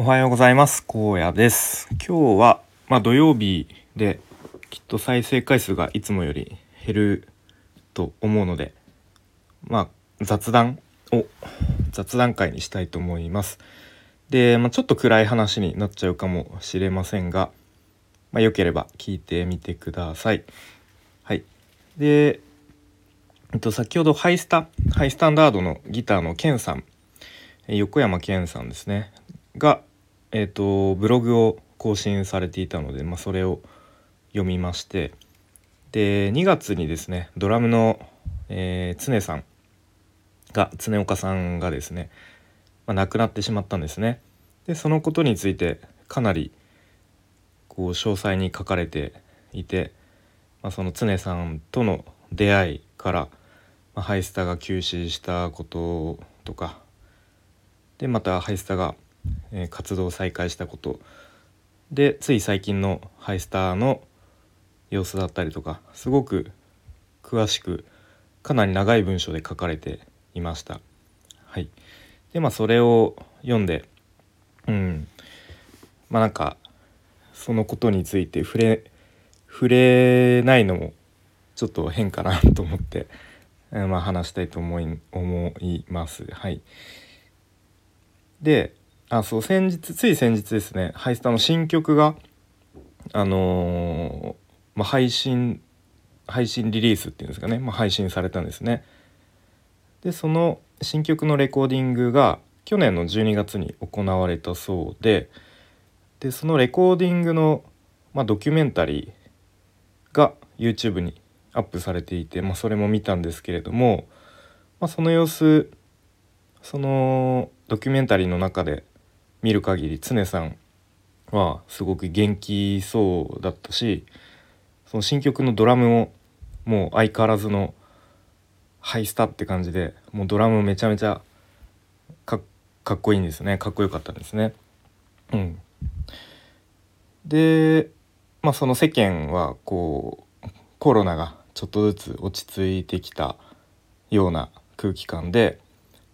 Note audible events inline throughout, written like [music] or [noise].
おはようございます。荒野です。今日はまあ、土曜日できっと再生回数がいつもより減ると思うのでまあ雑談を雑談会にしたいと思います。で、まあ、ちょっと暗い話になっちゃうかもしれませんがまあ、よければ聞いてみてください。はい。でえっと、先ほどハイスタハイスタンダードのギターのケンさん横山健さんですね。がえっ、とブログを更新されていたので、まあ、それを読みましてで2月にですねドラムの、えー、常さんが常岡さんがですね、まあ、亡くなってしまったんですね。でそのことについてかなりこう詳細に書かれていて、まあ、その常さんとの出会いから、まあ、ハイスタが休止したこととかでまたハイスタがえ、活動を再開したことでつい最近のハイスターの様子だったりとかすごく詳しくかなり長い文章で書かれていました。はい、でまあそれを読んでうんまあなんかそのことについて触れ触れないのもちょっと変かなと思って、え、まあ話したいと思い思います。はい、であそう先日つい先日ですねハイスタの新曲があのー、まあ、配信配信リリースっていうんですかね、まあ、配信されたんですね。でその新曲のレコーディングが去年の12月に行われたそうででそのレコーディングの、まあ、ドキュメンタリーが YouTube にアップされていて、まあ、それも見たんですけれども、まあ、その様子そのドキュメンタリーの中で見る限り常さんはすごく元気そうだったしその新曲のドラムももう相変わらずのハイスタって感じでもうドラムめちゃめちゃかっこいいんですねかっこよかったんですね。うん、でまあその世間はこうコロナがちょっとずつ落ち着いてきたような空気感で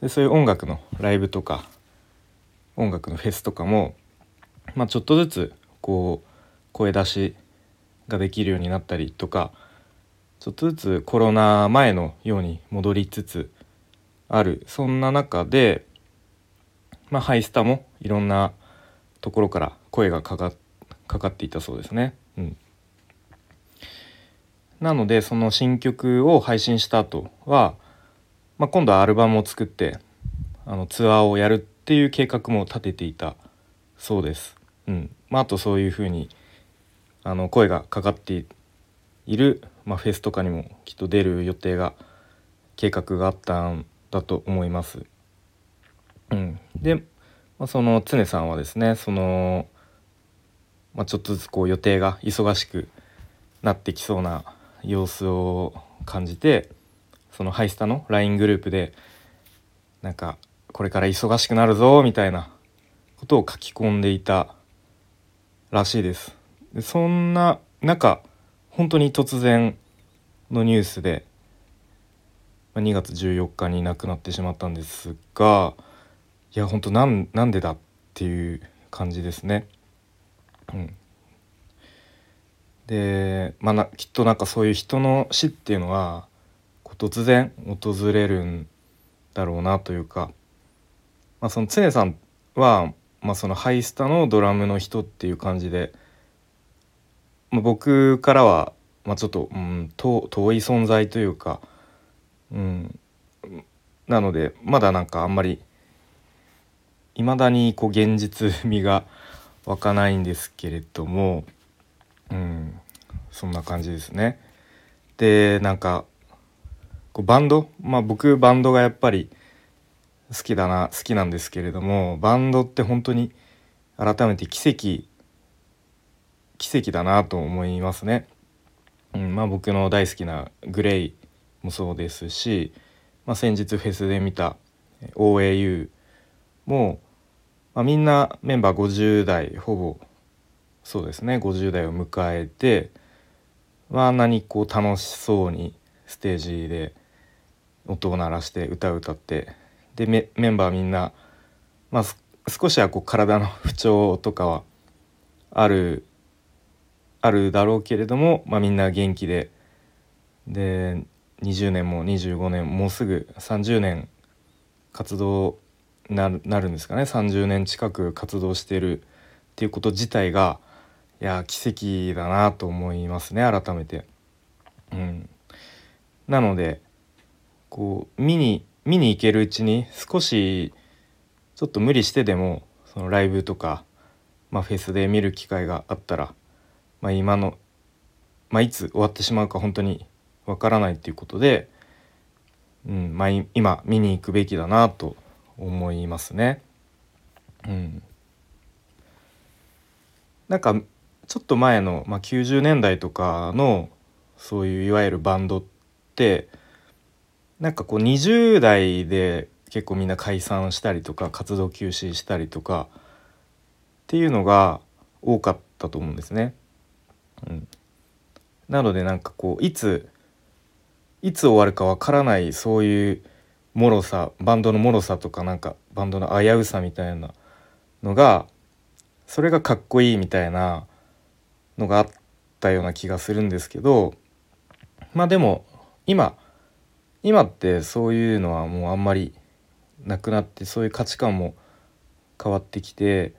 でそういう音楽のライブとか音楽のフェスとかも、まあ、ちょっとずつこう声出しができるようになったりとかちょっとずつコロナ前のように戻りつつあるそんな中で、まあ、ハイスタもいろんなところから声がかかかかっていたそうですね。うん、なのでその新曲を配信した後は、まあ、今度はアルバムを作ってあのツアーをやるっていう計画も立てていたそうです。うんまあ、あとそういうふうにあの声がかかっている、まあ、フェスとかにもきっと出る予定が計画があったんだと思います。うん、で、まあ、その常さんはですねその、まあ、ちょっとずつこう予定が忙しくなってきそうな様子を感じてそのハイスタの LINE グループでなんかこれから忙しくなるぞみたいなことを書き込んでいたらしいです。でそんな中本当に突然のニュースで2月14日に亡くなってしまったんですがいや本当なんなんでだっていう感じですね。うん、でまあきっとなんかそういう人の死っていうのは突然訪れるんだろうなというかまあ、その常さんは、まあ、そのハイスタのドラムの人っていう感じで、まあ、僕からは、まあ、ちょっと、うん、遠い存在というか、うん、なのでまだなんかあんまりいまだにこう現実味が湧かないんですけれども、うん、そんな感じですね。でなんかこうバンド？まあ僕バンドがやっぱり好きだな好きなんですけれどもバンドって本当に改めて奇跡奇跡だなと思いますね。うん、まあ僕の大好きなグレイもそうですし、まあ、先日フェスで見た OAU も、まあ、みんなメンバー50代ほぼそうですね50代を迎えて、まあ、んなにこう楽しそうにステージで音を鳴らして歌を歌ってでメンバーみんな、まあ、少しはこう体の不調とかはあるあるだろうけれども、まあ、みんな元気でで20年も25年もうすぐ30年活動なるなるんですかね30年近く活動してるっていうこと自体がいや奇跡だなと思いますね改めて。うん、なのでこう見に見に行けるうちに少しちょっと無理してでもそのライブとか、まあ、フェスで見る機会があったら、まあ、今の、まあ、いつ終わってしまうか本当にわからないっていうことで、うんまあ、今見に行くべきだなと思いますね。うん、なんかちょっと前の、まあ、90年代とかのそういういわゆるバンドってなんかこう20代で結構みんな解散したりとか活動休止したりとかっていうのが多かったと思うんですね。うん、なのでなんかこういついつ終わるかわからないそういう脆さバンドの脆さとかなんかバンドの危うさみたいなのがそれがかっこいいみたいなのがあったような気がするんですけどまあでも今今ってそういうのはもうあんまりなくなってそういう価値観も変わってきて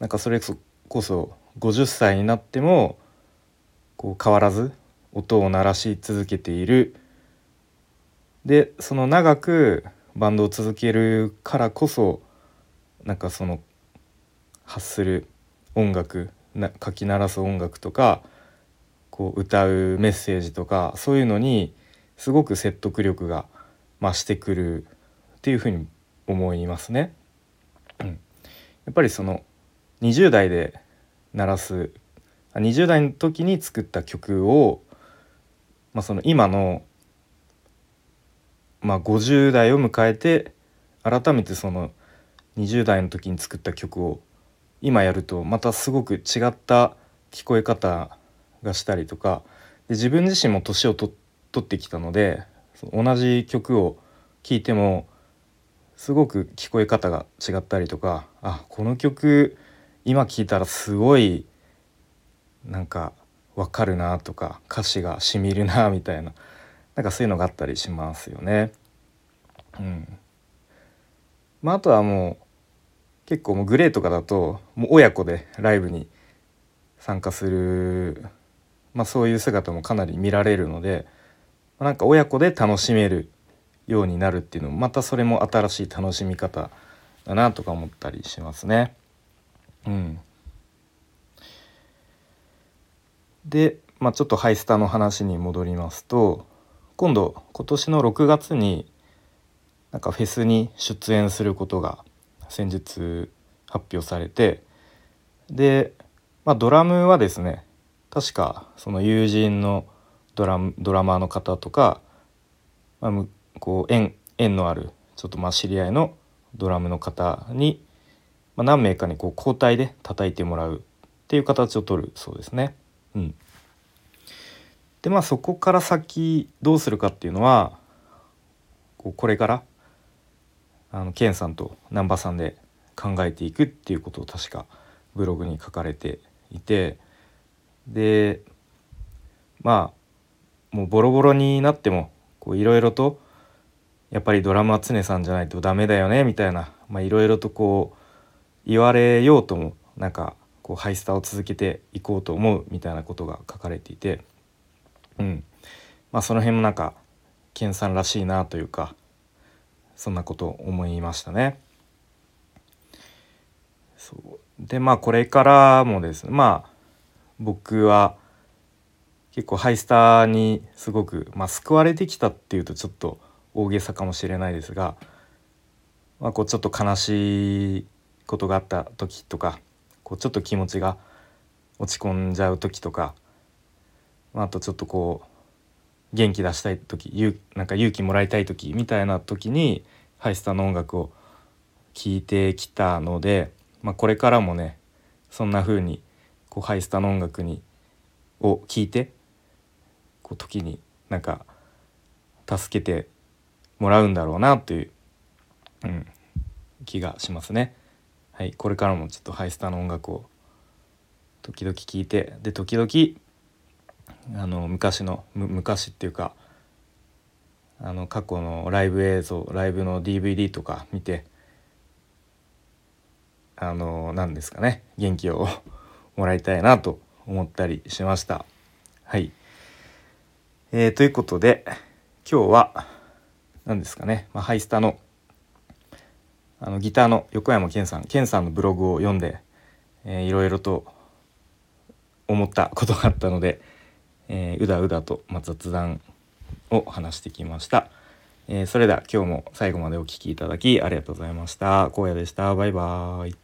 なんかそれこそ50歳になってもこう変わらず音を鳴らし続けている。でその長くバンドを続けるからこそなんかその発する音楽な書き鳴らす音楽とかこう歌うメッセージとかそういうのにすごく説得力が増してくるっていうふうに思いますね。うん、やっぱりその20代で鳴らす20代の時に作った曲を、まあ、その今の、まあ、50代を迎えて改めてその20代の時に作った曲を今やるとまたすごく違った聞こえ方がしたりとかで自分自身も年を取って取ってきたので同じ曲を聴いてもすごく聞こえ方が違ったりとかあこの曲今聴いたらすごいなんかわかるなとか歌詞がしみるな [laughs] みたいななんかそういうのがあったりしますよね。うんまあ、あとはもう結構もうグレーとかだともう親子でライブに参加する、まあ、そういう姿もかなり見られるので。なんか親子で楽しめるようになるっていうのもまたそれも新しい楽しみ方だなとか思ったりしますね。うん、で、まあ、ちょっとハイスタの話に戻りますと今度今年の6月になんかフェスに出演することが先日発表されてで、まあ、ドラムはですね確かその友人のドラドラマーの方とか、まあ、こう縁縁のあるちょっとまあ知り合いのドラムの方に、まあ、何名かにこう交代で叩いてもらうっていう形を取るそうですね。うん、でまあそこから先どうするかっていうのはこうこれからあのケンさんと難波さんで考えていくっていうことを確かブログに書かれていてでまあもうボロボロになってもいろいろとやっぱりドラムは常さんじゃないとダメだよねみたいないろいろとこう言われようともなんかこうハイスターを続けていこうと思うみたいなことが書かれていてうん。まあその辺もなんか健さんらしいなというかそんなことを思いましたね。そう。でまあこれからもです。ねまあ僕は結構ハイスターにすごく、まあ、救われてきたっていうとちょっと大げさかもしれないですが、まあ、こうちょっと悲しいことがあった時とかこうちょっと気持ちが落ち込んじゃう時とか、まあ、あとちょっとこう元気出したい時なんか勇気もらいたい時みたいな時にハイスターの音楽を聴いてきたので、まあ、これからもねそんな風にこうハイスターの音楽にを聴いてこう時になんか助けてもらうんだろうなという、うん、気がしますね。はいこれからもちょっとハイスターの音楽を時々聴いてで時々あの昔の昔っていうかあの過去のライブ映像ライブの DVD とか見てあの何ですかね元気をもらいたいなと思ったりしましたはいえー、ということで今日は何ですかね、まあ、ハイスタのあのギターの横山健さん。健さんのブログを読んで、えー、いろいろと思ったことがあったので、えー、うだうだと、まあ、雑談を話してきました、えー、それでは今日も最後までお聴きいただきありがとうございました。荒野でした。バイバーイ。